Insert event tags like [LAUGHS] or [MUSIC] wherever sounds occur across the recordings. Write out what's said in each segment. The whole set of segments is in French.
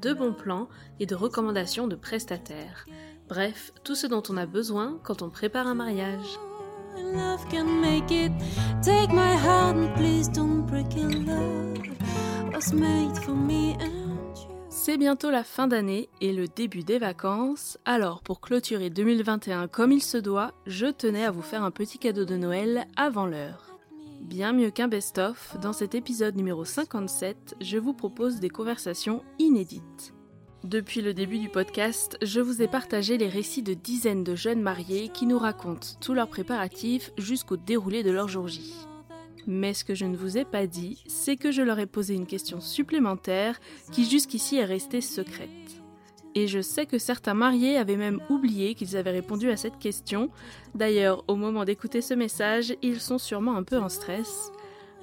de bons plans et de recommandations de prestataires. Bref, tout ce dont on a besoin quand on prépare un mariage. C'est bientôt la fin d'année et le début des vacances, alors pour clôturer 2021 comme il se doit, je tenais à vous faire un petit cadeau de Noël avant l'heure. Bien mieux qu'un best-of, dans cet épisode numéro 57, je vous propose des conversations inédites. Depuis le début du podcast, je vous ai partagé les récits de dizaines de jeunes mariés qui nous racontent tous leurs préparatifs jusqu'au déroulé de leur jour J. Mais ce que je ne vous ai pas dit, c'est que je leur ai posé une question supplémentaire qui jusqu'ici est restée secrète. Et je sais que certains mariés avaient même oublié qu'ils avaient répondu à cette question. D'ailleurs, au moment d'écouter ce message, ils sont sûrement un peu en stress.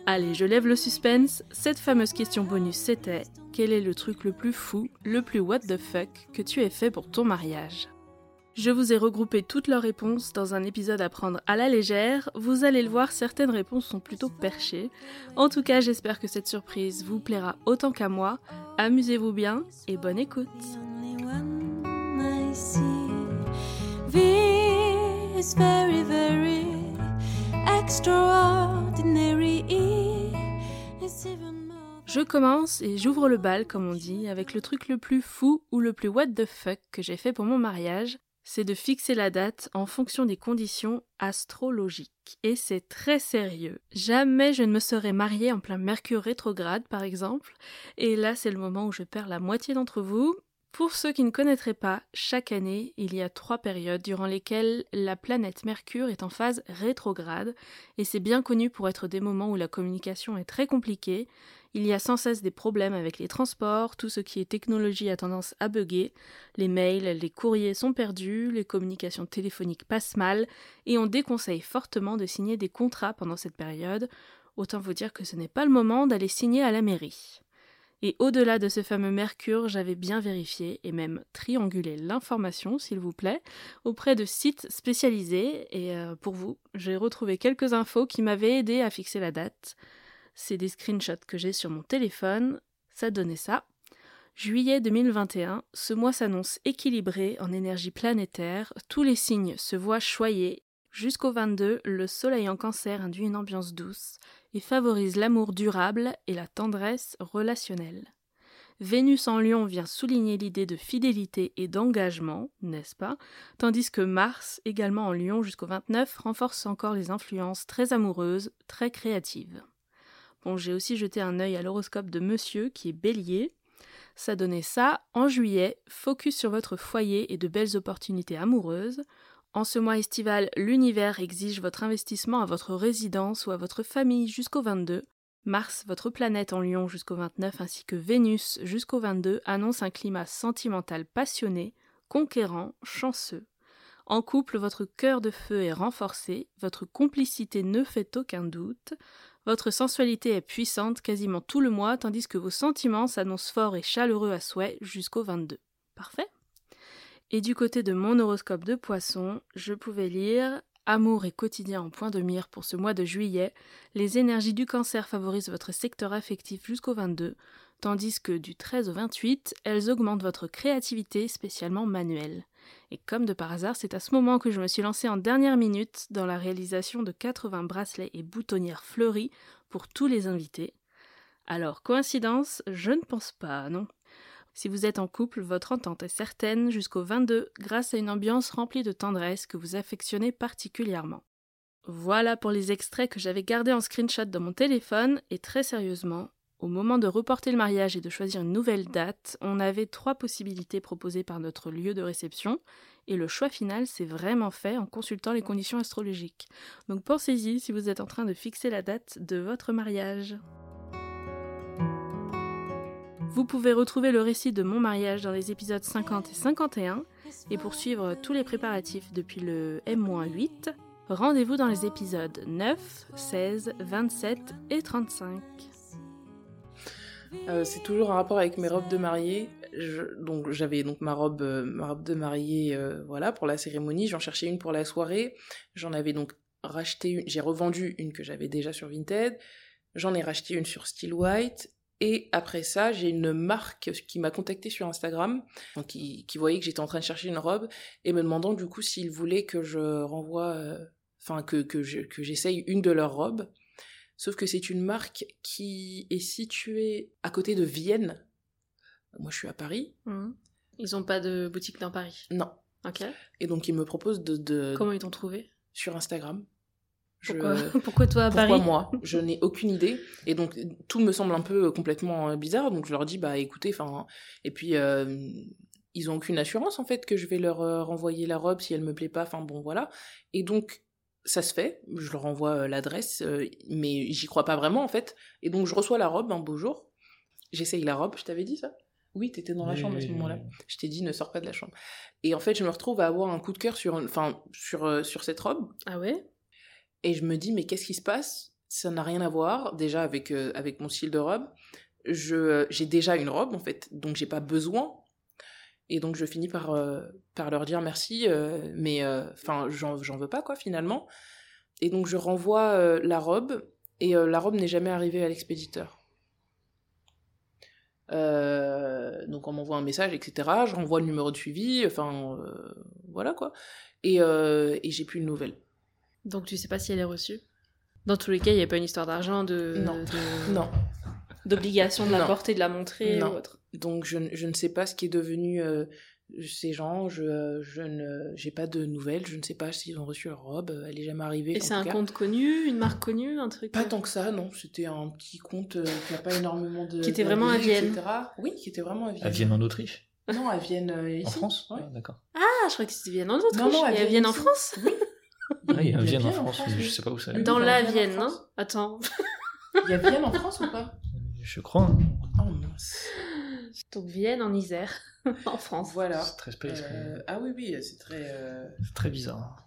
Allez, je lève le suspense. Cette fameuse question bonus, c'était quel est le truc le plus fou, le plus what the fuck que tu aies fait pour ton mariage? Je vous ai regroupé toutes leurs réponses dans un épisode à prendre à la légère. Vous allez le voir, certaines réponses sont plutôt perchées. En tout cas, j'espère que cette surprise vous plaira autant qu'à moi. Amusez-vous bien et bonne écoute. Je commence et j'ouvre le bal, comme on dit, avec le truc le plus fou ou le plus what the fuck que j'ai fait pour mon mariage, c'est de fixer la date en fonction des conditions astrologiques. Et c'est très sérieux. Jamais je ne me serais mariée en plein Mercure rétrograde, par exemple. Et là, c'est le moment où je perds la moitié d'entre vous. Pour ceux qui ne connaîtraient pas, chaque année, il y a trois périodes durant lesquelles la planète Mercure est en phase rétrograde, et c'est bien connu pour être des moments où la communication est très compliquée, il y a sans cesse des problèmes avec les transports, tout ce qui est technologie a tendance à bugger, les mails, les courriers sont perdus, les communications téléphoniques passent mal, et on déconseille fortement de signer des contrats pendant cette période, autant vous dire que ce n'est pas le moment d'aller signer à la mairie. Et au-delà de ce fameux Mercure, j'avais bien vérifié et même triangulé l'information, s'il vous plaît, auprès de sites spécialisés. Et euh, pour vous, j'ai retrouvé quelques infos qui m'avaient aidé à fixer la date. C'est des screenshots que j'ai sur mon téléphone. Ça donnait ça. Juillet 2021, ce mois s'annonce équilibré en énergie planétaire, tous les signes se voient choyés. Jusqu'au 22, le soleil en cancer induit une ambiance douce et favorise l'amour durable et la tendresse relationnelle. Vénus en lion vient souligner l'idée de fidélité et d'engagement, n'est-ce pas? Tandis que Mars, également en lion jusqu'au 29, renforce encore les influences très amoureuses, très créatives. Bon, j'ai aussi jeté un œil à l'horoscope de Monsieur qui est bélier. Ça donnait ça, en juillet, focus sur votre foyer et de belles opportunités amoureuses. En ce mois estival, l'univers exige votre investissement à votre résidence ou à votre famille jusqu'au 22. Mars, votre planète en lion jusqu'au 29, ainsi que Vénus jusqu'au 22, annonce un climat sentimental passionné, conquérant, chanceux. En couple, votre cœur de feu est renforcé, votre complicité ne fait aucun doute, votre sensualité est puissante quasiment tout le mois, tandis que vos sentiments s'annoncent forts et chaleureux à souhait jusqu'au 22. Parfait? Et du côté de mon horoscope de poisson, je pouvais lire Amour et quotidien en point de mire pour ce mois de juillet, les énergies du cancer favorisent votre secteur affectif jusqu'au 22, tandis que du 13 au 28, elles augmentent votre créativité, spécialement manuelle. Et comme de par hasard, c'est à ce moment que je me suis lancée en dernière minute dans la réalisation de 80 bracelets et boutonnières fleuries pour tous les invités. Alors, coïncidence? Je ne pense pas, non. Si vous êtes en couple, votre entente est certaine jusqu'au 22 grâce à une ambiance remplie de tendresse que vous affectionnez particulièrement. Voilà pour les extraits que j'avais gardés en screenshot dans mon téléphone et très sérieusement, au moment de reporter le mariage et de choisir une nouvelle date, on avait trois possibilités proposées par notre lieu de réception et le choix final s'est vraiment fait en consultant les conditions astrologiques. Donc pensez-y si vous êtes en train de fixer la date de votre mariage. Vous pouvez retrouver le récit de mon mariage dans les épisodes 50 et 51 et poursuivre tous les préparatifs depuis le M-8. Rendez-vous dans les épisodes 9, 16, 27 et 35. Euh, c'est toujours un rapport avec mes robes de mariée. Donc j'avais donc ma robe, euh, de mariée, euh, voilà, pour la cérémonie. J'en cherchais une pour la soirée. J'en avais donc racheté une. J'ai revendu une que j'avais déjà sur Vinted. J'en ai racheté une sur Still White. Et après ça, j'ai une marque qui m'a contacté sur Instagram, donc qui, qui voyait que j'étais en train de chercher une robe et me demandant du coup s'ils voulaient que je renvoie, euh, enfin que que je- que j'essaye une de leurs robes. Sauf que c'est une marque qui est située à côté de Vienne. Moi, je suis à Paris. Mhm. Ils ont pas de boutique dans Paris? Non. Ok. Et donc, ils me proposent de, de- Comment ils t'ont trouvé? sur Instagram. Je- pourquoi, [LAUGHS] pourquoi toi à Pourquoi Paris moi? Je n'ai aucune idée. Et donc, tout me semble un peu euh, complètement euh, bizarre. Donc, je leur dis, bah écoutez, enfin. Et puis, euh, ils ont aucune assurance, en fait, que je vais leur euh, renvoyer la robe si elle me plaît pas. Enfin, bon, voilà. Et donc, ça se fait. Je leur envoie euh, l'adresse, euh, mais j'y crois pas vraiment, en fait. Et donc, je reçois la robe un beau jour. J'essaye la robe, je t'avais dit ça? Oui, t'étais dans la Oui, chambre à ce oui, moment-là. oui. Je t'ai dit, ne sors pas de la chambre. Et en fait, je me retrouve à avoir un coup de cœur sur, une- enfin, sur, euh, sur cette robe. Ah ouais? Et je me dis, mais qu'est-ce qui se passe? Ça n'a rien à voir déjà avec, euh, avec mon style de robe. Je, euh, j'ai déjà une robe, en fait, donc j'ai pas besoin. Et donc je finis par, euh, par leur dire merci, mais enfin, j'en, j'en veux pas, quoi, finalement. Et donc je renvoie la robe, et la robe n'est jamais arrivée à l'expéditeur. Donc on m'envoie un message, etc. Je renvoie le numéro de suivi, enfin, voilà, quoi. Et, et j'ai plus de nouvelles. Donc tu sais pas si elle est reçue? Dans tous les cas, il n'y a pas une histoire d'argent, de, Non. de- [LAUGHS] Non. d'obligation de la Non. porter, de la montrer Non. ou autre. Donc je, ne- je ne sais pas ce qui est devenu euh, ces gens, je, je ne j'ai pas de nouvelles, je ne sais pas s'ils ont reçu leur robe, euh, elle est jamais arrivée. Et c'est un cas. compte connu, une marque connue, un truc Pas euh, tant que ça, non, c'était un petit compte euh, qui n'a pas énormément de... Qui était vraiment à Vienne. etc. Oui, qui était vraiment à Vienne. À Vienne en Autriche? Non, à Vienne euh, ici. En France? Ouais. Ah, D'accord. Ah, je crois que c'était Vienne en Autriche. Non, non, Il y a Vienne en. France Oui. [LAUGHS] Ah, il y a Vienne en France, mais oui. je sais pas où ça Oui, Dans la Vienne en Vienne, non. Attends. Il y a Vienne en France ou pas? Je crois. hein. Oh mince. Donc Vienne en Isère, [LAUGHS] en France. Voilà. C'est très space. Euh, ah oui, oui, c'est très... euh, C'est très bizarre.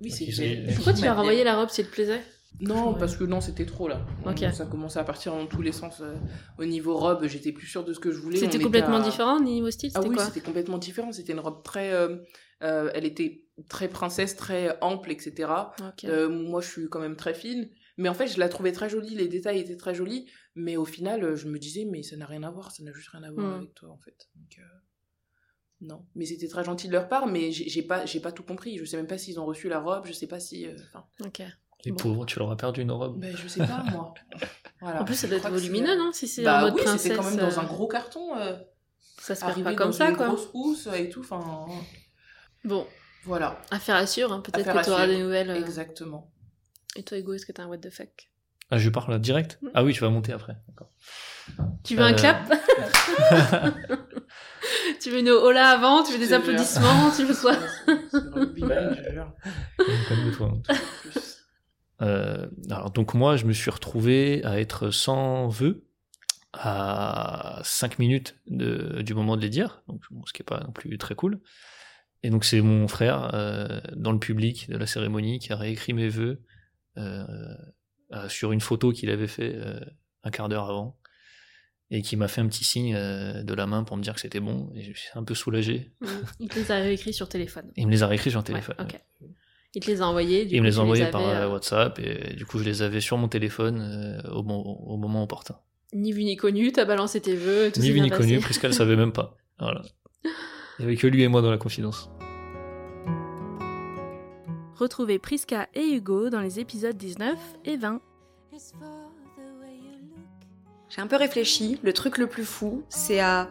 Oui, Ok, c'est... c'est- Pourquoi tu lui as Ma- renvoyé la robe si elle te plaisait? Non, parce que non, c'était trop là. Ok. Ça commençait à partir dans tous les sens. euh, au niveau robe, j'étais plus sûre de ce que je voulais. C'était était complètement à- différent niveau style Ah oui, c'était complètement différent. C'était une robe très. euh, euh, elle était très princesse, très ample, etc. Euh, moi, je suis quand même très fine. Mais en fait, je la trouvais très jolie. Les détails étaient très jolis. Mais au final, euh, je me disais, mais ça n'a rien à voir. Ça n'a juste rien à voir Mm. avec toi, en fait. Donc, euh, non. Mais c'était très gentil de leur part. Mais j'ai pas, j'ai pas tout compris. Je sais même pas s'ils ont reçu la robe. Je sais pas si. euh. Ok. Les Bon. pauvres, tu leur as perdu une robe. Ben, je sais pas, moi. [LAUGHS] Voilà. En plus, ça doit être volumineux, non Si c'est en Bah mode oui, princesse. c'était quand même dans un gros carton. euh, Ça se perd pas comme dans ça, une quoi. grosse housse et tout. Enfin, Bon, voilà. affaire à suivre. hein. Peut-être Affaire que tu auras des nouvelles. euh. Exactement. Et toi, Hugo, est-ce que t'as un what the fuck? Ah, je parle là, direct? Mm. Ah oui, tu vas monter après. D'accord. Tu veux un Euh, clap? [LAUGHS] Tu veux une hola avant? Tu veux des applaudissements? Tu veux quoi? [LAUGHS] Euh, alors donc moi, je me suis retrouvé à être sans vœux à 5 minutes de- du moment de les dire, donc, bon, ce qui est pas non plus très cool. Et donc c'est mon frère euh, dans le public de la cérémonie qui a réécrit mes vœux euh, euh, sur une photo qu'il avait fait euh, un quart d'heure avant et qui m'a fait un petit signe de la main pour me dire que c'était bon. Et je suis un peu soulagé. Mm. Il te les a réécrits sur téléphone. Il me les a réécrits sur Ouais, téléphone. Il te les a envoyés. du Il me les a envoyés par euh, WhatsApp et du coup je les avais sur mon téléphone euh, au, bon, au moment opportun. Ni vu ni connu, t'as balancé tes vœux. Tout Ni vu ni connu, passé. Ne savait même pas. [LAUGHS] Voilà. Il n'y avait que lui et moi dans la confidence. Retrouvez Priska et Hugo dans les épisodes 19 et 20. J'ai un peu réfléchi. Le truc le plus fou, c'est à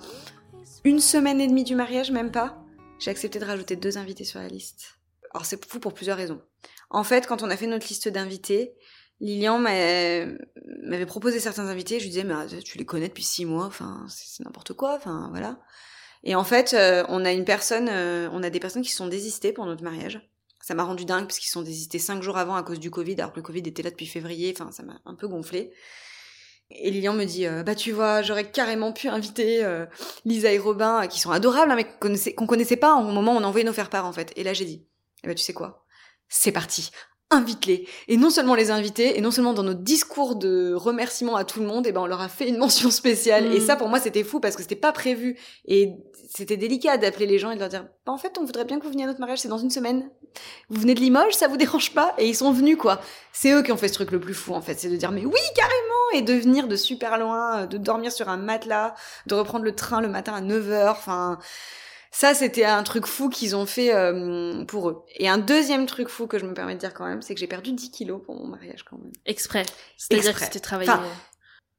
une semaine et demie du mariage, même pas. J'ai accepté de rajouter deux invités sur la liste. Alors c'est fou pour plusieurs raisons. En fait, quand on a fait notre liste d'invités, Lilian m'a- m'avait proposé certains invités. Je lui disais, mais euh, tu les connais depuis six mois, enfin c'est c'est n'importe quoi, enfin voilà. Et en fait, euh, on a une personne, euh, on a des personnes qui se sont désistées pour notre mariage. Ça m'a rendu dingue parce qu'ils se sont désistés cinq jours avant à cause du Covid, alors que le Covid était là depuis février. Enfin, ça m'a un peu gonflé. Et Lilian me dit, euh, bah tu vois, j'aurais carrément pu inviter Lisa et Robin, qui sont adorables, hein, mais qu'on connaissait, connaissait pas au moment où on a envoyé nos faire-part en fait. Et là j'ai dit, eh ben tu sais quoi, c'est parti, invite-les. Et non seulement les inviter, et non seulement dans nos discours de remerciements à tout le monde, et ben on leur a fait une mention spéciale. Mm. Et ça pour moi c'était fou parce que c'était pas prévu. Et c'était délicat d'appeler les gens et de leur dire, bah en fait on voudrait bien que vous veniez à notre mariage, c'est dans une semaine. Vous venez de Limoges, ça vous dérange pas Et ils sont venus quoi. C'est eux qui ont fait ce truc le plus fou en fait, c'est de dire mais oui carrément et de venir de super loin, de dormir sur un matelas, de reprendre le train le matin à 9h, enfin ça c'était un truc fou qu'ils ont fait euh, pour eux. Et un deuxième truc fou que je me permets de dire quand même, c'est que j'ai perdu 10 kilos pour mon mariage quand même. Exprès. C'est-à-dire que Exprès. c'était travaillé. Enfin,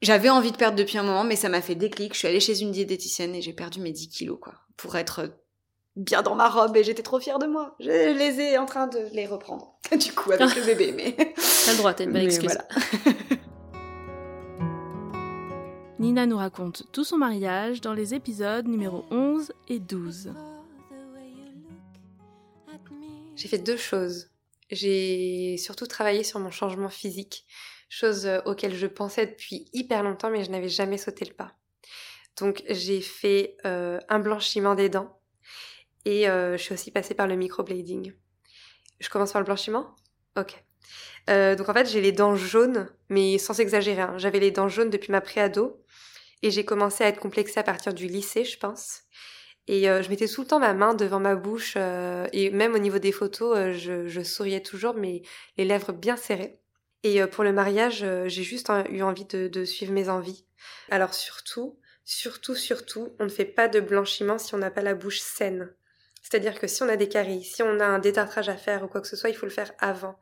J'avais envie de perdre depuis un moment, mais ça m'a fait déclic. Je suis allée chez une diététicienne et j'ai perdu mes 10 kilos, quoi. Pour être bien dans ma robe et j'étais trop fière de moi. Je les ai en train de les reprendre. [LAUGHS] Du coup, avec le bébé, mais. T'as le droit, t'as une bonne excuse. voilà. [LAUGHS] Nina nous raconte tout son mariage dans les épisodes numéro 11 et 12. J'ai fait deux choses. J'ai surtout travaillé sur mon changement physique, chose auquel je pensais depuis hyper longtemps mais je n'avais jamais sauté le pas. Donc j'ai fait euh, un blanchiment des dents et euh, je suis aussi passée par le microblading. Je commence par le blanchiment? Ok. Euh, donc en fait j'ai les dents jaunes, mais sans exagérer. hein. J'avais les dents jaunes depuis ma préado et j'ai commencé à être complexée à partir du lycée, je pense. Et euh, je mettais tout le temps ma main devant ma bouche euh, et même au niveau des photos, euh, je, souriais toujours, mais les lèvres bien serrées. Et pour le mariage, j'ai juste eu envie de, de suivre mes envies. Alors surtout, surtout, surtout, on ne fait pas de blanchiment si on n'a pas la bouche saine. C'est-à-dire que si on a des caries, si on a un détartrage à faire ou quoi que ce soit, il faut le faire avant.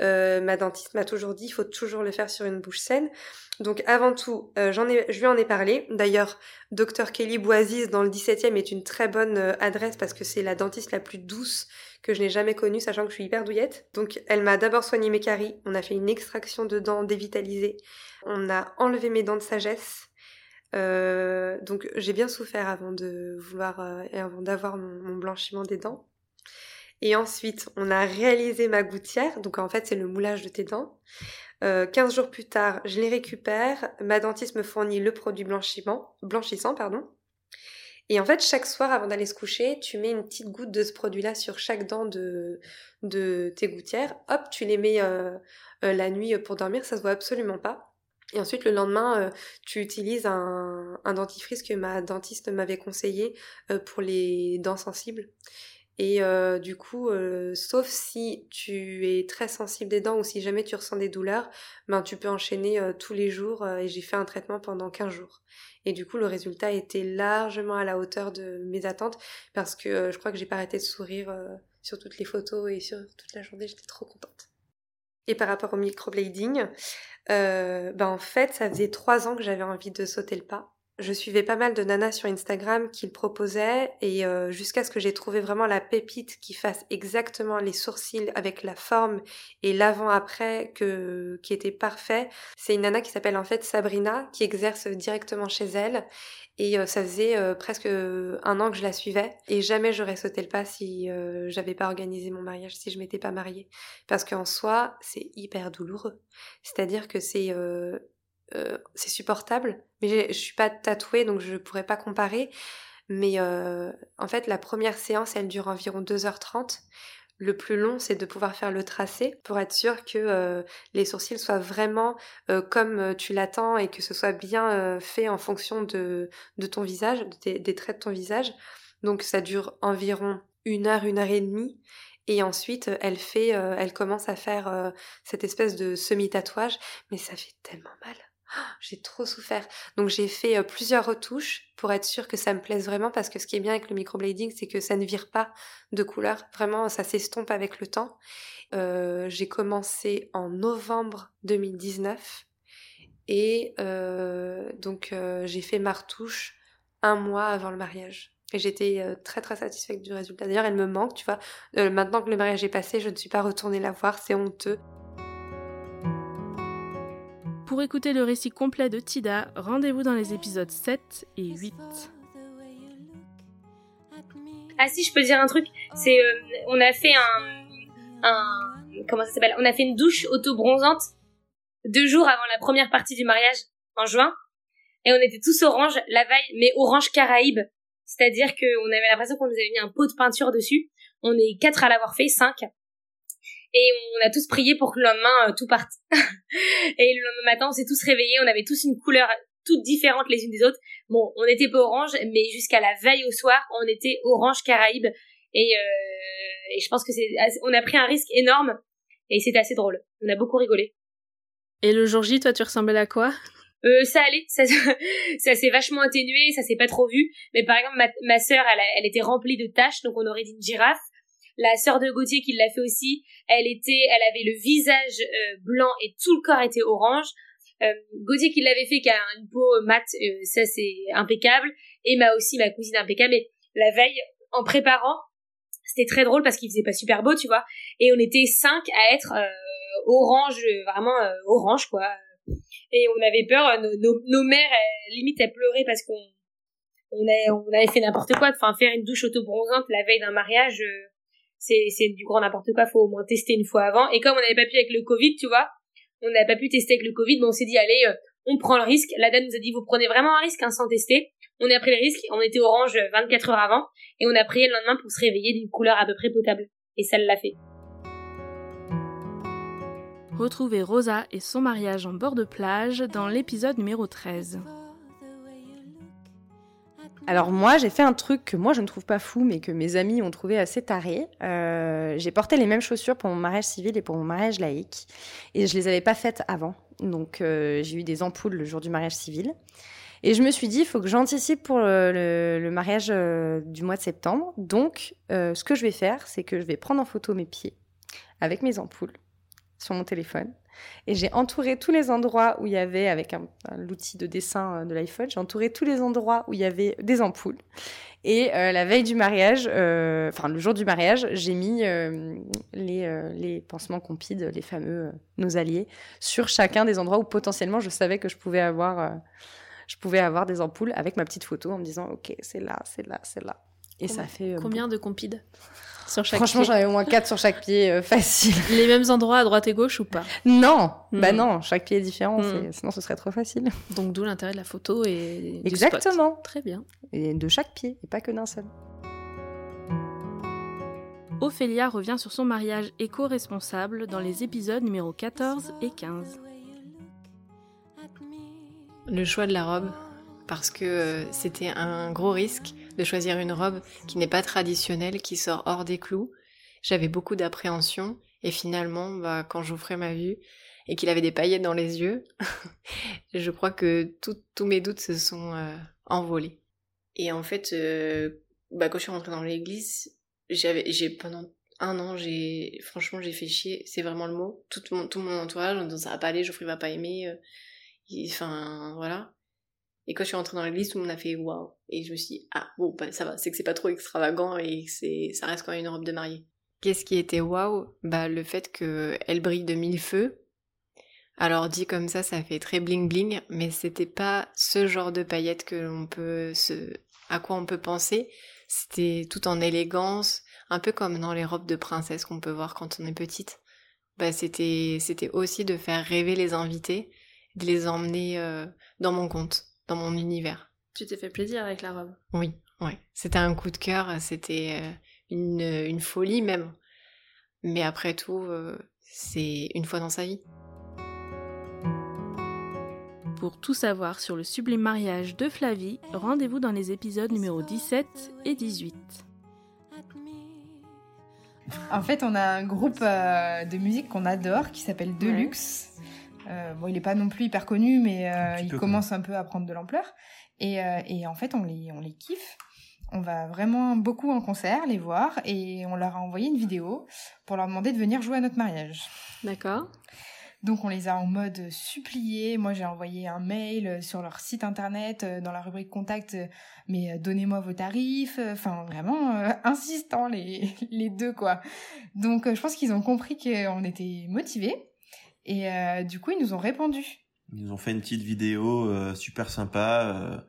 Euh, ma dentiste m'a toujours dit, il faut toujours le faire sur une bouche saine. Donc avant tout, euh, j'en ai, je lui en ai parlé. D'ailleurs, Dr Kelly Boisis dans le 17e est une très bonne euh, adresse parce que c'est la dentiste la plus douce que je n'ai jamais connue, sachant que je suis hyper douillette. Donc elle m'a d'abord soigné mes caries, on a fait une extraction de dents dévitalisées, on a enlevé mes dents de sagesse. Euh, donc j'ai bien souffert avant de vouloir euh, et avant d'avoir mon, blanchiment des dents. Et ensuite, on a réalisé ma gouttière. Donc en fait, c'est le moulage de tes dents. Euh, 15 jours plus tard, je les récupère. Ma dentiste me fournit le produit blanchiment, blanchissant, pardon. Et en fait, chaque soir, avant d'aller se coucher, tu mets une petite goutte de ce produit-là sur chaque dent de, de tes gouttières. Hop, tu les mets euh, euh, la nuit pour dormir, ça se voit absolument pas. Et ensuite, le lendemain, euh, tu utilises un, dentifrice que ma dentiste m'avait conseillé euh, pour les dents sensibles. Et euh, du coup, sauf si tu es très sensible des dents ou si jamais tu ressens des douleurs, ben tu peux enchaîner tous les jours et j'ai fait un traitement pendant 15 jours. Et du coup, le résultat était largement à la hauteur de mes attentes parce que je crois que j'ai pas arrêté de sourire sur toutes les photos et sur toute la journée, j'étais trop contente. Et par rapport au microblading, euh, ben en fait, ça faisait trois ans que j'avais envie de sauter le pas. Je suivais pas mal de nanas sur Instagram qui le proposaient et euh, jusqu'à ce que j'ai trouvé vraiment la pépite qui fasse exactement les sourcils avec la forme et l'avant-après que qui était parfait. C'est une nana qui s'appelle en fait Sabrina qui exerce directement chez elle et euh, ça faisait euh, presque un an que je la suivais et jamais j'aurais sauté le pas si euh, j'avais pas organisé mon mariage, si je m'étais pas mariée. Parce qu'en soi, c'est hyper douloureux. C'est-à-dire que c'est euh, c'est supportable, mais je suis pas tatouée donc je pourrais pas comparer. Mais euh, en fait, la première séance, elle dure environ 2h30. Le plus long, c'est de pouvoir faire le tracé pour être sûr que euh, les sourcils soient vraiment comme tu l'attends et que ce soit bien fait en fonction de, ton visage, de tes- des traits de ton visage. Donc ça dure environ une heure, une heure et demie. Et ensuite, elle fait, elle commence à faire cette espèce de semi-tatouage, mais ça fait tellement mal. J'ai trop souffert. Donc j'ai fait euh, plusieurs retouches pour être sûre que ça me plaise vraiment parce que ce qui est bien avec le microblading, c'est que ça ne vire pas de couleur. Vraiment, ça s'estompe avec le temps. Euh, j'ai commencé en novembre 2019 et euh, donc j'ai fait ma retouche un mois avant le mariage. Et j'étais très très satisfaite du résultat. D'ailleurs, elle me manque, tu vois. Maintenant que le mariage est passé, je ne suis pas retournée la voir, c'est honteux. Pour écouter le récit complet de Tida, rendez-vous dans les épisodes 7 et 8. Ah si, je peux dire un truc. C'est, euh, on a fait un, comment ça s'appelle On a fait une douche auto-bronzante deux jours avant la première partie du mariage. en juin, et on était tous orange la veille, mais orange Caraïbe. C'est-à-dire qu'on avait l'impression qu'on nous avait mis un pot de peinture dessus. On est quatre à l'avoir fait, cinq. Et on a tous prié pour que le lendemain, euh, tout parte. [LAUGHS] et le lendemain matin, on s'est tous réveillés, on avait tous une couleur toutes différentes les unes des autres. Bon, on n'était pas orange, mais jusqu'à la veille au soir, on était orange Caraïbe. Et, euh, et je pense que c'est, on a pris un risque énorme et c'était assez drôle. On a beaucoup rigolé. Et le jour J, toi, tu ressemblais à quoi? Euh, ça allait, ça, [LAUGHS] ça s'est vachement atténué, ça s'est pas trop vu. Mais par exemple, ma, ma sœur, elle, elle était remplie de taches, donc on aurait dit une girafe. La sœur de Gauthier qui l'a fait aussi, elle était, elle avait le visage euh, blanc et tout le corps était orange. Euh, Gauthier qui l'avait fait, qui a une peau mate, euh, ça c'est impeccable. Et ma aussi, ma cousine impeccable. Mais la veille, en préparant, c'était très drôle parce qu'il faisait pas super beau, tu vois. Et on était cinq à être orange, vraiment orange, quoi. Et on avait peur, nos, nos, mères, limite, elles pleuraient parce qu'on on, on avait fait n'importe quoi. Enfin, faire une douche auto-bronzante la veille d'un mariage, c'est, du grand n'importe quoi. Faut au moins tester une fois avant. Et comme on n'avait pas pu avec le Covid, tu vois, on n'a pas pu tester avec le Covid, mais on s'est dit, allez, on prend le risque. La dame nous a dit, vous prenez vraiment un risque hein, sans tester. On a pris le risque, on était orange 24 heures avant, et on a prié le lendemain pour se réveiller d'une couleur à peu près potable. Et ça l'a fait. Retrouvez Rosa et son mariage en bord de plage dans l'épisode numéro 13. Alors moi, j'ai fait un truc que moi je ne trouve pas fou, mais que mes amis ont trouvé assez taré. Euh, j'ai porté les mêmes chaussures pour mon mariage civil et pour mon mariage laïque, et je les avais pas faites avant. Donc euh, j'ai eu des ampoules le jour du mariage civil. Et je me suis dit, il faut que j'anticipe pour le, mariage euh, du mois de septembre. Donc, ce que je vais faire, c'est que je vais prendre en photo mes pieds avec mes ampoules sur mon téléphone. Et j'ai entouré tous les endroits où il y avait, avec l'outil de dessin de l'iPhone, j'ai entouré tous les endroits où il y avait des ampoules. Et euh, la veille du mariage, euh, enfin le jour du mariage, j'ai mis euh, les, euh, pansements compides, les fameux euh, nos alliés, sur chacun des endroits où potentiellement je savais que je pouvais avoir, euh, je pouvais avoir des ampoules avec ma petite photo en me disant ok c'est là, c'est là, c'est là. Et combien, ça fait combien de compides sur chaque Franchement, j'en avais au moins 4 sur chaque pied, euh, facile. [LAUGHS] Les mêmes endroits à droite et gauche ou pas? Non, bah non, chaque pied est différent, Mm. sinon ce serait trop facile. Donc d'où l'intérêt de la photo et du Exactement. spot. Très bien. Et de chaque pied, et pas que d'un seul. Ophélia revient sur son mariage éco-responsable dans les épisodes numéro 14 et 15. Le choix de la robe, parce que euh, c'était un gros risque de choisir une robe qui n'est pas traditionnelle, qui sort hors des clous. J'avais beaucoup d'appréhension et finalement, bah, quand j'ouvrais ma vue et qu'il avait des paillettes dans les yeux, [LAUGHS] je crois que tous mes doutes se sont euh, envolés. Et en fait, euh, bah, quand je suis rentrée dans l'église, j'avais, pendant un an, j'ai franchement j'ai fait chier, c'est vraiment le mot. Tout mon, tout mon entourage, en ça va pas aller, Geoffrey va pas aimer. euh, Enfin voilà. Et quand je suis rentrée dans l'église, tout le monde a fait waouh. Et je me suis dit, ah bon, bah, ça va, c'est que c'est pas trop extravagant et que ça reste quand même une robe de mariée. Qu'est-ce qui était waouh? Bah le fait que elle brille de mille feux. Alors dit comme ça, ça fait très bling bling, mais c'était pas ce genre de paillettes que l'on peut se, à quoi on peut penser. C'était tout en élégance, un peu comme dans les robes de princesse qu'on peut voir quand on est petite. Bah c'était, c'était aussi de faire rêver les invités, de les emmener euh, dans mon compte, dans mon univers. Tu t'es fait plaisir avec la robe. Oui, ouais. C'était un coup de cœur, c'était euh, une, une folie même. Mais après tout, euh, c'est une fois dans sa vie. Pour tout savoir sur le sublime mariage de Flavie, rendez-vous dans les épisodes numéro 17 et 18. En fait, on a un groupe euh, de musique qu'on adore qui s'appelle Deluxe. Euh, bon, il est pas non plus hyper connu, mais euh, il peu commence un peu à prendre de l'ampleur. Et, euh, et en fait, on les, on les kiffe. On va vraiment beaucoup en concert les voir et on leur a envoyé une vidéo pour leur demander de venir jouer à notre mariage. D'accord. Donc on les a en mode supplié. Moi j'ai envoyé un mail sur leur site internet dans la rubrique contact. Mais donnez-moi vos tarifs. Enfin vraiment euh, insistant les [LAUGHS] les deux quoi. Donc je pense qu'ils ont compris qu'on était motivés et euh, du coup ils nous ont répondu. Ils nous ont fait une petite vidéo euh, super sympa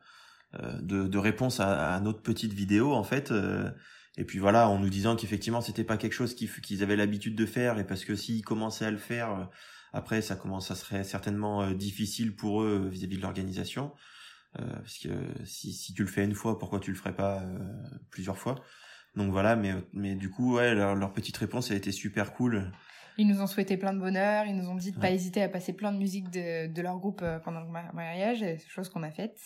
euh, euh, de, de réponse à, à notre petite vidéo en fait. euh, et puis voilà, en nous disant qu'effectivement c'était pas quelque chose qu'ils avaient l'habitude de faire et parce que s'ils commençaient à le faire, euh, Après, ça commence, ça serait certainement difficile pour eux vis-à-vis de l'organisation, parce que si, si tu le fais une fois, pourquoi tu le ferais pas plusieurs fois? Donc voilà, mais mais du coup, ouais, leur, leur petite réponse a été super cool. Ils nous ont souhaité plein de bonheur, ils nous ont dit de pas hésiter à passer plein de musique de, de leur groupe euh, pendant le mariage, chose qu'on a faite.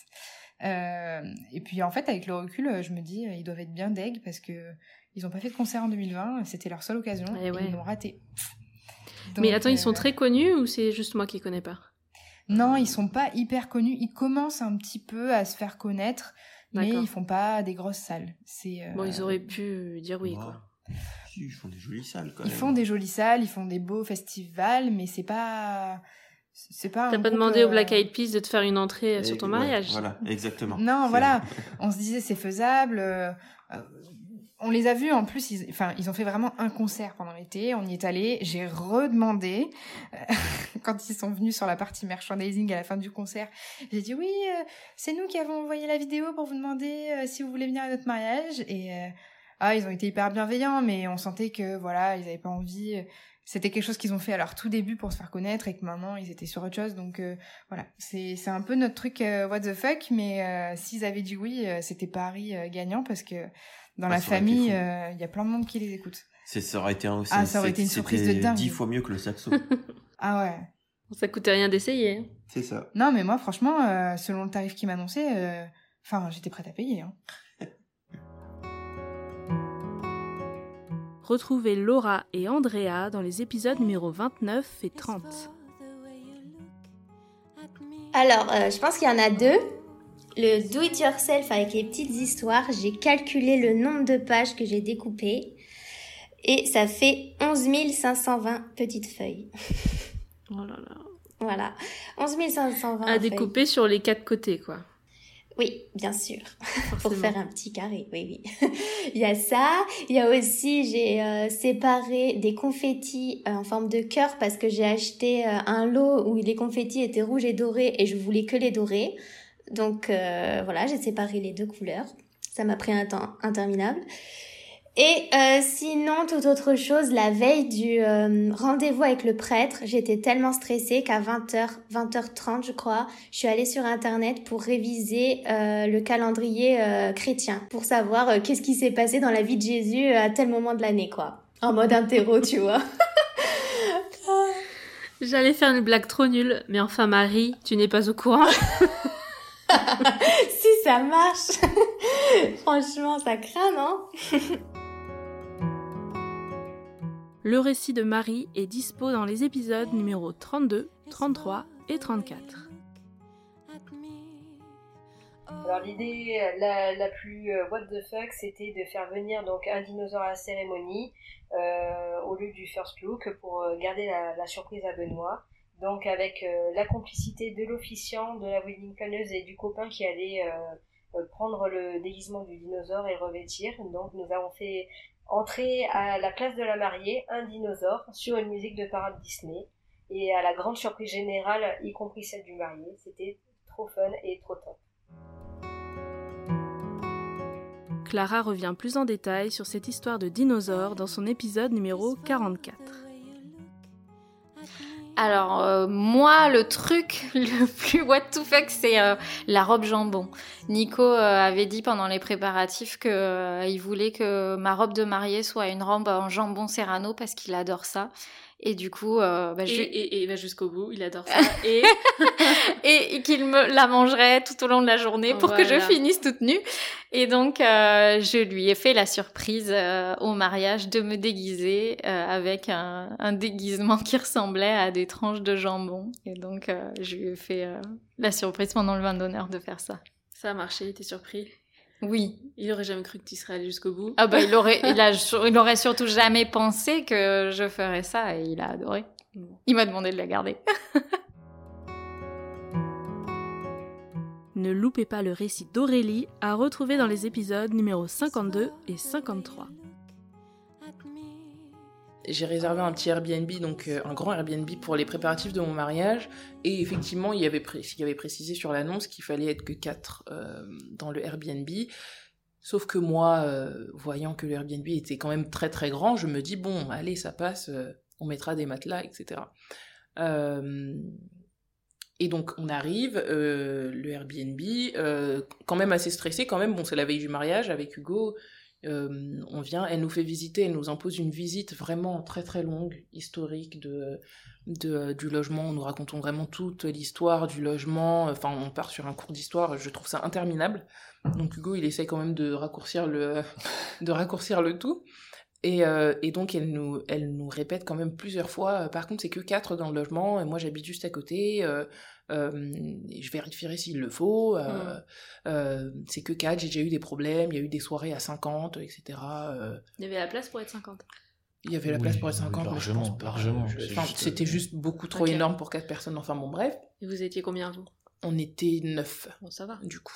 Euh, et puis en fait, avec le recul, je me dis, ils doivent être bien deg parce que ils ont pas fait de concert en 2020, c'était leur seule occasion, et, ils l'ont raté. Mais attends, ils sont euh, très connus ou c'est juste moi qui connais pas? Non, ils sont pas hyper connus. Ils commencent un petit peu à se faire connaître, mais ils font pas des grosses salles. C'est bon, ils auraient pu dire oui, quoi ils font des jolies salles quand Ils font des jolies salles, ils font des beaux festivals, mais c'est pas. C'est pas. T'as pas demandé au Black Eyed Peas de te faire une entrée sur ton mariage. Voilà, exactement. Non, voilà. [LAUGHS] On se disait c'est faisable. Euh, on les a vus en plus, ils, enfin, ils ont fait vraiment un concert pendant l'été. On y est allé. J'ai redemandé euh, [LAUGHS] quand ils sont venus sur la partie merchandising à la fin du concert. J'ai dit oui, euh, c'est nous qui avons envoyé la vidéo pour vous demander si vous voulez venir à notre mariage et ah, ils ont été hyper bienveillants, mais on sentait que voilà, ils avaient pas envie. C'était quelque chose qu'ils ont fait à leur tout début pour se faire connaître et que maintenant ils étaient sur autre chose. Donc euh, voilà, c'est c'est un peu notre truc euh, what the fuck, mais euh, s'ils avaient dit oui, c'était Paris gagnant parce que dans la famille, il y a plein de monde qui les écoute. C'est ça aurait été un, ah, ça aurait été une surprise de dingue. Dix fois mieux que le saxo. [LAUGHS] ah ouais. Ça coûtait rien d'essayer. C'est ça. Non, mais moi, franchement, selon le tarif qu'ils m'annonçaient, enfin, j'étais prête à payer. Hein. Retrouvez Laura et Andrea dans les épisodes numéro 29 et 30. Alors, euh, je pense qu'il y en a deux. Le do it yourself avec les petites histoires, j'ai calculé le nombre de pages que j'ai découpées et ça fait 11 520 petites feuilles. Oh là là. Voilà, 11 520. À découper sur les quatre côtés, quoi. Oui, bien sûr. [LAUGHS] Pour faire un petit carré, oui, oui. [LAUGHS] il y a ça. Il y a aussi, j'ai euh, séparé des confettis euh, en forme de cœur parce que j'ai acheté euh, un lot où les confettis étaient rouges et dorés et je voulais que les dorés. Donc voilà, j'ai séparé les deux couleurs. Ça m'a pris un temps interminable. Et euh, sinon, toute autre chose, la veille du euh, rendez-vous avec le prêtre, j'étais tellement stressée qu'à 20h, 20h30 je crois, je suis allée sur Internet pour réviser euh, le calendrier chrétien, pour savoir qu'est-ce qui s'est passé dans la vie de Jésus à tel moment de l'année, quoi. En mode interro, [LAUGHS] tu vois. J'allais faire une blague trop nulle, mais enfin Marie, tu n'es pas au courant. [LAUGHS] si ça marche, [LAUGHS] franchement, ça craint, non? Le récit de Marie est dispo dans les épisodes numéro 32, 33 et 34. Alors l'idée la, plus euh, what the fuck, c'était de faire venir donc un dinosaure à la cérémonie euh, au lieu du first look pour euh, garder la, la surprise à Benoît. Donc avec la complicité de l'officiant, de la wedding planeuse et du copain qui allait prendre le déguisement du dinosaure et revêtir. Donc nous avons fait entrer à la place de la mariée un dinosaure sur une musique de parade Disney. Et à la grande surprise générale, y compris celle du marié, c'était trop fun et trop top. Clara revient plus en détail sur cette histoire de dinosaure dans son épisode numéro 44. Alors euh, moi le truc [LAUGHS] le plus what to fuck c'est euh, la robe jambon. Nico euh, avait dit pendant les préparatifs que il voulait que ma robe de mariée soit une robe en jambon serrano parce qu'il adore ça. Et du coup, euh, bah, je... et, et, jusqu'au bout, il adore ça. [LAUGHS] et [LAUGHS] et, qu'il me la mangerait tout au long de la journée pour que je finisse toute nue. Et donc, euh, je lui ai fait la surprise euh, au mariage de me déguiser avec un, un, déguisement qui ressemblait à des tranches de jambon. Et donc, je lui ai fait la surprise pendant le vin d'honneur de faire ça. Ça a marché, t'es surpris oui. Il aurait jamais cru que tu serais allé jusqu'au bout. Ah bah il aurait, il, a, [LAUGHS] il aurait surtout jamais pensé que je ferais ça et il a adoré. Il m'a demandé de la garder. ne loupez pas le récit d'Aurélie à retrouver dans les épisodes numéro 52 et 53 j'ai réservé un petit Airbnb, donc euh, un grand Airbnb pour les préparatifs de mon mariage. Et effectivement, il y avait, précisé sur l'annonce qu'il fallait être que 4 euh, dans le Airbnb. Sauf que moi, euh, voyant que le Airbnb était quand même très très grand, je me dis, bon, allez, ça passe, on mettra des matelas, etc. et donc on arrive, le Airbnb, quand même assez stressé, quand même, bon c'est la veille du mariage avec Hugo, on vient, elle nous fait visiter, elle nous impose une visite vraiment très très longue, historique de, du logement. Nous racontons vraiment toute l'histoire du logement. Enfin, on part sur un cours d'histoire. Je trouve ça interminable. Donc Hugo, il essaye quand même de raccourcir le, [LAUGHS] de raccourcir le tout. Et, et, donc, elle nous, elle nous répète quand même plusieurs fois, par contre, c'est que quatre dans le logement, et moi j'habite juste à côté, euh, je vérifierai s'il le faut. Euh, euh, c'est que 4, j'ai déjà eu des problèmes, il y a eu des soirées à 50, etc. Il y avait la place pour être 50 il y avait la place pour être 50, largement, mais je pense largement. C'était juste, beaucoup trop énorme pour 4 personnes, enfin bon, bref. Et vous étiez combien, vous? On était 9. Bon, ça va. Du coup.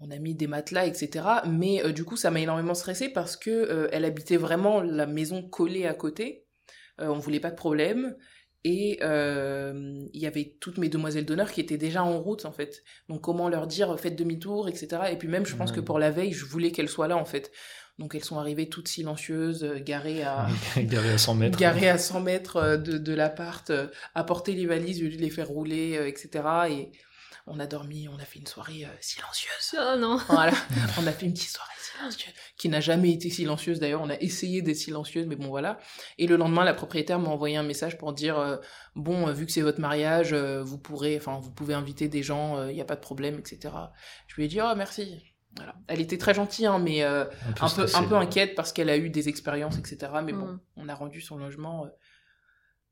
On a mis des matelas, etc. Mais du coup, ça m'a énormément stressé parce que elle habitait vraiment la maison collée à côté. on voulait pas de problème. Et euh, il y avait toutes mes demoiselles d'honneur qui étaient déjà en route, en fait. Donc, comment leur dire, faites demi-tour, etc. Et puis même, je pense que pour la veille, je voulais qu'elles soient là, en fait. Donc, elles sont arrivées toutes silencieuses, euh, garées à... [LAUGHS] garées à 100 mètres. Garées à 100 mètres euh, de, de l'appart, à porter les valises, de les faire rouler, etc. Et on a dormi, on a fait une soirée silencieuse. Oh non [LAUGHS] Voilà, on a fait une petite soirée qui n'a jamais été silencieuse d'ailleurs. On a essayé d'être silencieuse, mais bon voilà. Et le lendemain, la propriétaire m'a envoyé un message pour dire euh, bon, euh, vu que c'est votre mariage, euh, vous pourrez, enfin, vous pouvez inviter des gens, il n'y a pas de problème, etc. Je lui ai dit oh merci. Voilà. Elle était très gentille, hein, mais un, peu, un peu inquiète parce qu'elle a eu des expériences, etc. Mais bon, mm. on a rendu son logement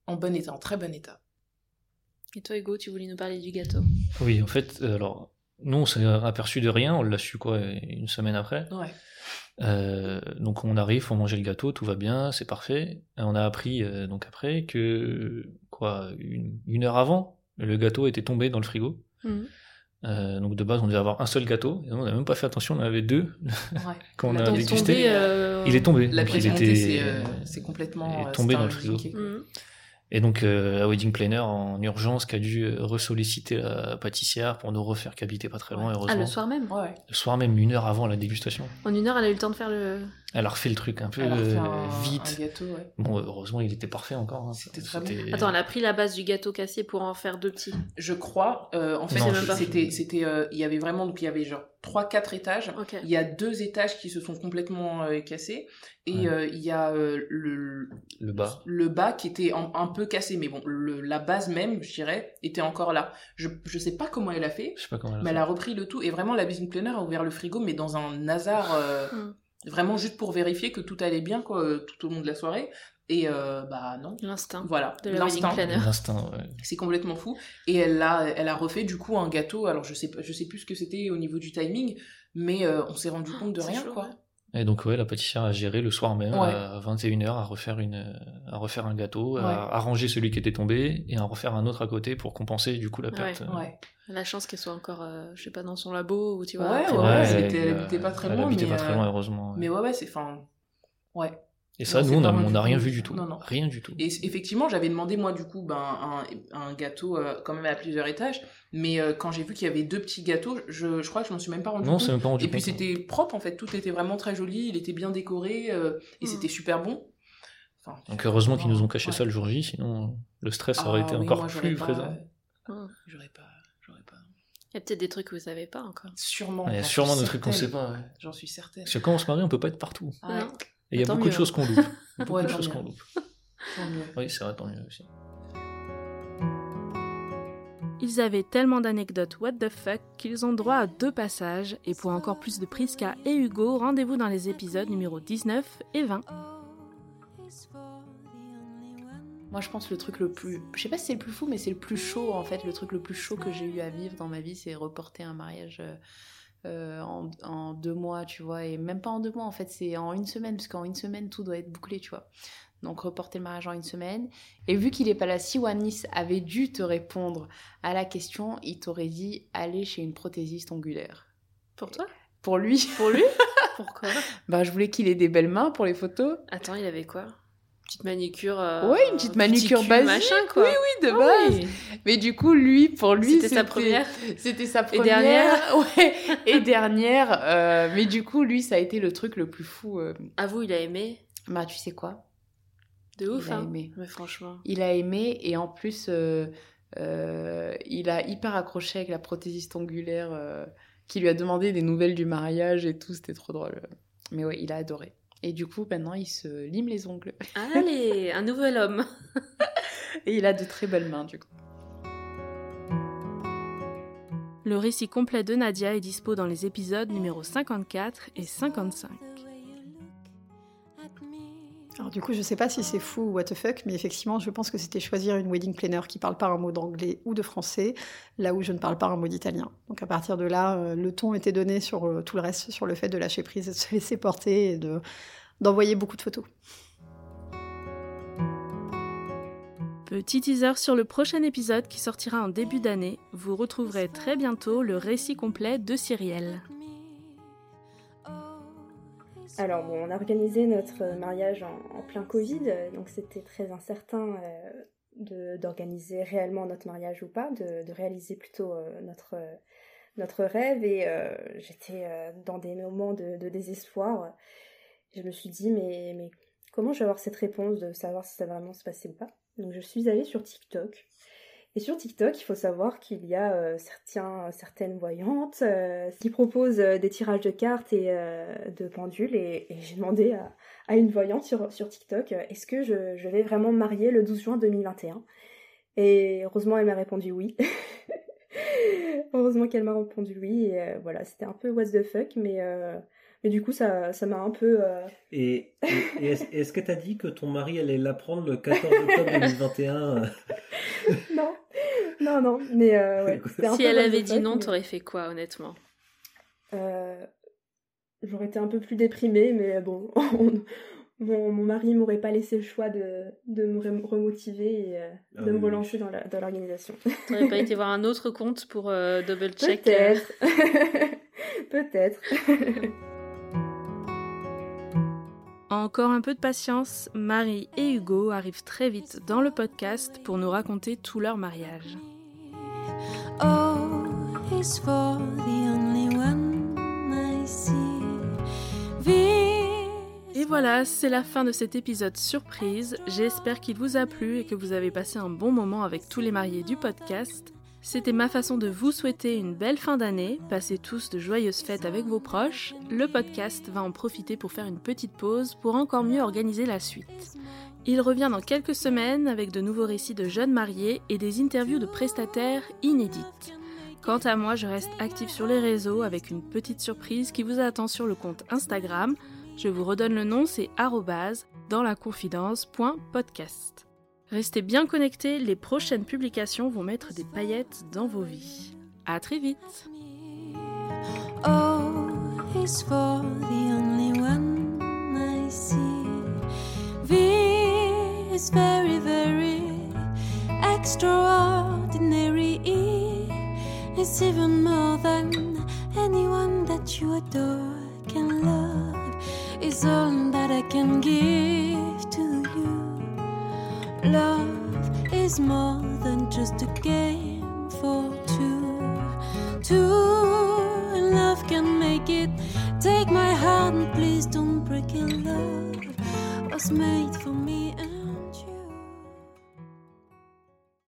en bon état, en très bon état. Et toi, Hugo, tu voulais nous parler du gâteau Oui, en fait, alors nous, on s'est aperçu de rien, on l'a su quoi, une semaine après. Ouais. Euh, donc on arrive, on manger le gâteau, tout va bien, c'est parfait. Et on a appris euh, donc après que quoi, une, heure avant, le gâteau était tombé dans le frigo. Mhm. Euh, donc de base, on devait avoir un seul gâteau. Et on n'a même pas fait attention, on en avait deux ouais. [LAUGHS] quand on a dégusté. il est tombé. La pièce c'est complètement il est tombé dans le frigo. Et donc, euh, la wedding planner en urgence qui a dû euh, ressolliciter la pâtissière pour nous refaire qui habitait pas très loin, heureusement. Ah, le soir même ouais. Le soir même, une heure avant la dégustation. En une heure, elle a eu le temps de faire le. Elle a refait le truc un peu euh, vite. Bon, heureusement, il était parfait encore. Hein. C'était très bien. Attends, elle a pris la base du gâteau cassé pour en faire deux petits. Je crois. en fait, c'était, c'était, il y avait vraiment, donc il y avait genre trois, quatre étages. Il y a deux étages qui se sont complètement cassés et il y a le le bas, le bas qui était un, peu cassé, mais bon, la base même, je dirais, était encore là. Je je sais pas comment elle a fait. Je sais pas comment elle a mais elle a repris le tout et vraiment la business planner a ouvert le frigo, mais dans un hasard. Vraiment juste pour vérifier que tout allait bien quoi, euh, tout au long de la soirée. Et euh, bah non. L'instinct. Voilà. De l'instinct. L'instinct, ouais. C'est complètement fou. Et elle a, elle a refait du coup un gâteau. Alors je sais, je sais plus ce que c'était au niveau du timing, mais euh, on s'est rendu compte de rien quoi. Et donc ouais, la pâtissière a géré le soir même à 21h à refaire une à refaire un gâteau, à arranger celui qui était tombé et à en refaire un autre à côté pour compenser du coup la perte. Ouais. La chance qu'elle soit encore, euh, je sais pas, dans son labo ou tu vois. Ouais, ouais, elle, était, pas très loin. Elle habitait mais pas très loin, heureusement. Mais ouais, ouais, c'est fin. Ouais. Et ça, nous, on n'a rien vu du tout. Non, non. Rien du tout. Et effectivement, j'avais demandé, moi, du coup, ben, un, un gâteau euh, quand même à plusieurs étages. Mais euh, quand j'ai vu qu'il y avait deux petits gâteaux, je, je crois que je m'en suis même pas rendu non, compte. Même pas rendu et puis c'était propre, en fait. Tout était vraiment très joli. Il était bien décoré. et mm. c'était super bon. Enfin, Donc heureusement qu'ils nous ont caché ça le jour J. Sinon, le stress aurait ah été encore plus présent. J'aurais pas. Il y a peut-être des trucs que vous savez pas encore. Sûrement. Il y a sûrement des trucs qu'on sait pas. J'en suis certaine. Parce que quand on se marie, on peut pas être partout. Ah Et il y a beaucoup de choses qu'on loupe. [LAUGHS] beaucoup de choses qu'on loupe. Oui, c'est vrai, tant mieux aussi. Ils avaient tellement d'anecdotes what the fuck qu'ils ont droit à deux passages. Et pour encore plus de Priska et Hugo, rendez-vous dans les épisodes numéro 19 et 20. Moi, je pense le truc le plus. Je sais pas si c'est le plus fou, mais c'est le plus chaud en fait. Le truc le plus chaud que j'ai eu à vivre dans ma vie, c'est reporter un mariage euh, euh, en, deux mois, tu vois. Et même pas en deux mois, en fait, c'est en une semaine, parce qu'en une semaine, tout doit être bouclé, tu vois. Donc, reporter le mariage en une semaine. Et vu qu'il est pas là, si Wanis avait dû te répondre à la question, il t'aurait dit aller chez une prothésiste ongulaire. Pour toi? Pour lui. Pour lui? [LAUGHS] Pourquoi? Bah, je voulais qu'il ait des belles mains pour les photos. Attends, il avait quoi? Petite manicure. Euh, oui, une petite manicure basique. Machin, quoi. Oui, oui, de ah base. Mais du coup, lui, pour lui, c'était sa première. C'était sa première. Et dernière. [LAUGHS] ouais. Et dernière. Euh, mais du coup, lui, ça a été le truc le plus fou. Euh... À vous, il a aimé? Bah, tu sais quoi? De ouf, il a hein. aimé. Mais franchement. Il a aimé et en plus, euh, il a hyper accroché avec la prothésiste ongulaire qui lui a demandé des nouvelles du mariage et tout. C'était trop drôle. Mais ouais, il a adoré. Et du coup, maintenant, il se lime les ongles. Allez, un nouvel homme. [LAUGHS] et il a de très belles mains, du coup. Le récit complet de Nadia est dispo dans les épisodes numéro 54 et 55. Alors du coup, je sais pas si c'est fou ou what the fuck, mais effectivement, je pense que c'était choisir une wedding planner qui parle pas un mot d'anglais ou de français, là où je ne parle pas un mot d'italien. Donc à partir de là, euh, le ton était donné sur euh, tout le reste, sur le fait de lâcher prise de se laisser porter et de d'envoyer beaucoup de photos. Petit teaser sur le prochain épisode qui sortira en début d'année. Vous retrouverez très bientôt le récit complet de Cyrielle. Alors bon, on a organisé notre mariage en, plein Covid, donc c'était très incertain euh, d'organiser réellement notre mariage ou pas, de, de réaliser plutôt euh, notre, euh, notre rêve. Et j'étais dans des moments de, de désespoir. Je me suis dit mais, mais comment je vais avoir cette réponse de savoir si ça va vraiment se passer ou pas? Donc je suis allée sur TikTok et sur TikTok, il faut savoir qu'il y a euh, certains, certaines voyantes euh, qui proposent euh, des tirages de cartes et de pendules. Et, et j'ai demandé à, à une voyante sur, sur TikTok est-ce que je, je vais vraiment me marier le 12 juin 2021 Et heureusement, elle m'a répondu oui. [LAUGHS] heureusement qu'elle m'a répondu oui. Et voilà, c'était un peu what the fuck, mais, mais du coup, ça ça m'a un peu. Et, est-ce que t'as dit que ton mari allait l'apprendre le 14 octobre [LAUGHS] 2021 non, non, non, mais euh, ouais. [LAUGHS] c'était un Si peu elle avait dit non, mais- t'aurais fait quoi, honnêtement? Euh, J'aurais été un peu plus déprimée, mais bon, [LAUGHS] on- mon, mon mari m'aurait pas laissé le choix de, de me rem- remotiver et euh, Ah de me oui. relancer dans l'organisation. T'aurais pas [LAUGHS] été voir un autre compte pour euh, double check Peut-être. Peut-être. Encore un peu de patience, Marie et Hugo arrivent très vite dans le podcast pour nous raconter tout leur mariage. For the only one I see. Et voilà, c'est la fin de cet épisode surprise. J'espère qu'il vous a plu et que vous avez passé un bon moment avec tous les mariés du podcast. C'était ma façon de vous souhaiter une belle fin d'année. Passez tous de joyeuses fêtes avec vos proches. Le podcast va en profiter pour faire une petite pause pour encore mieux organiser la suite. Il revient dans quelques semaines avec de nouveaux récits de jeunes mariés et des interviews de prestataires inédites. Quant à moi, je reste active sur les réseaux avec une petite surprise qui vous attend sur le compte Instagram. Je vous redonne le nom, c'est dans. Restez bien connectés, les prochaines publications vont mettre des paillettes dans vos vies. À très vite. Is very, very extraordinary. It's even more than anyone that you adore can love. Is all that I can give to you. Love is more than just a game for two. Two, love can make it. Take my heart and please don't break it. Love was made for me.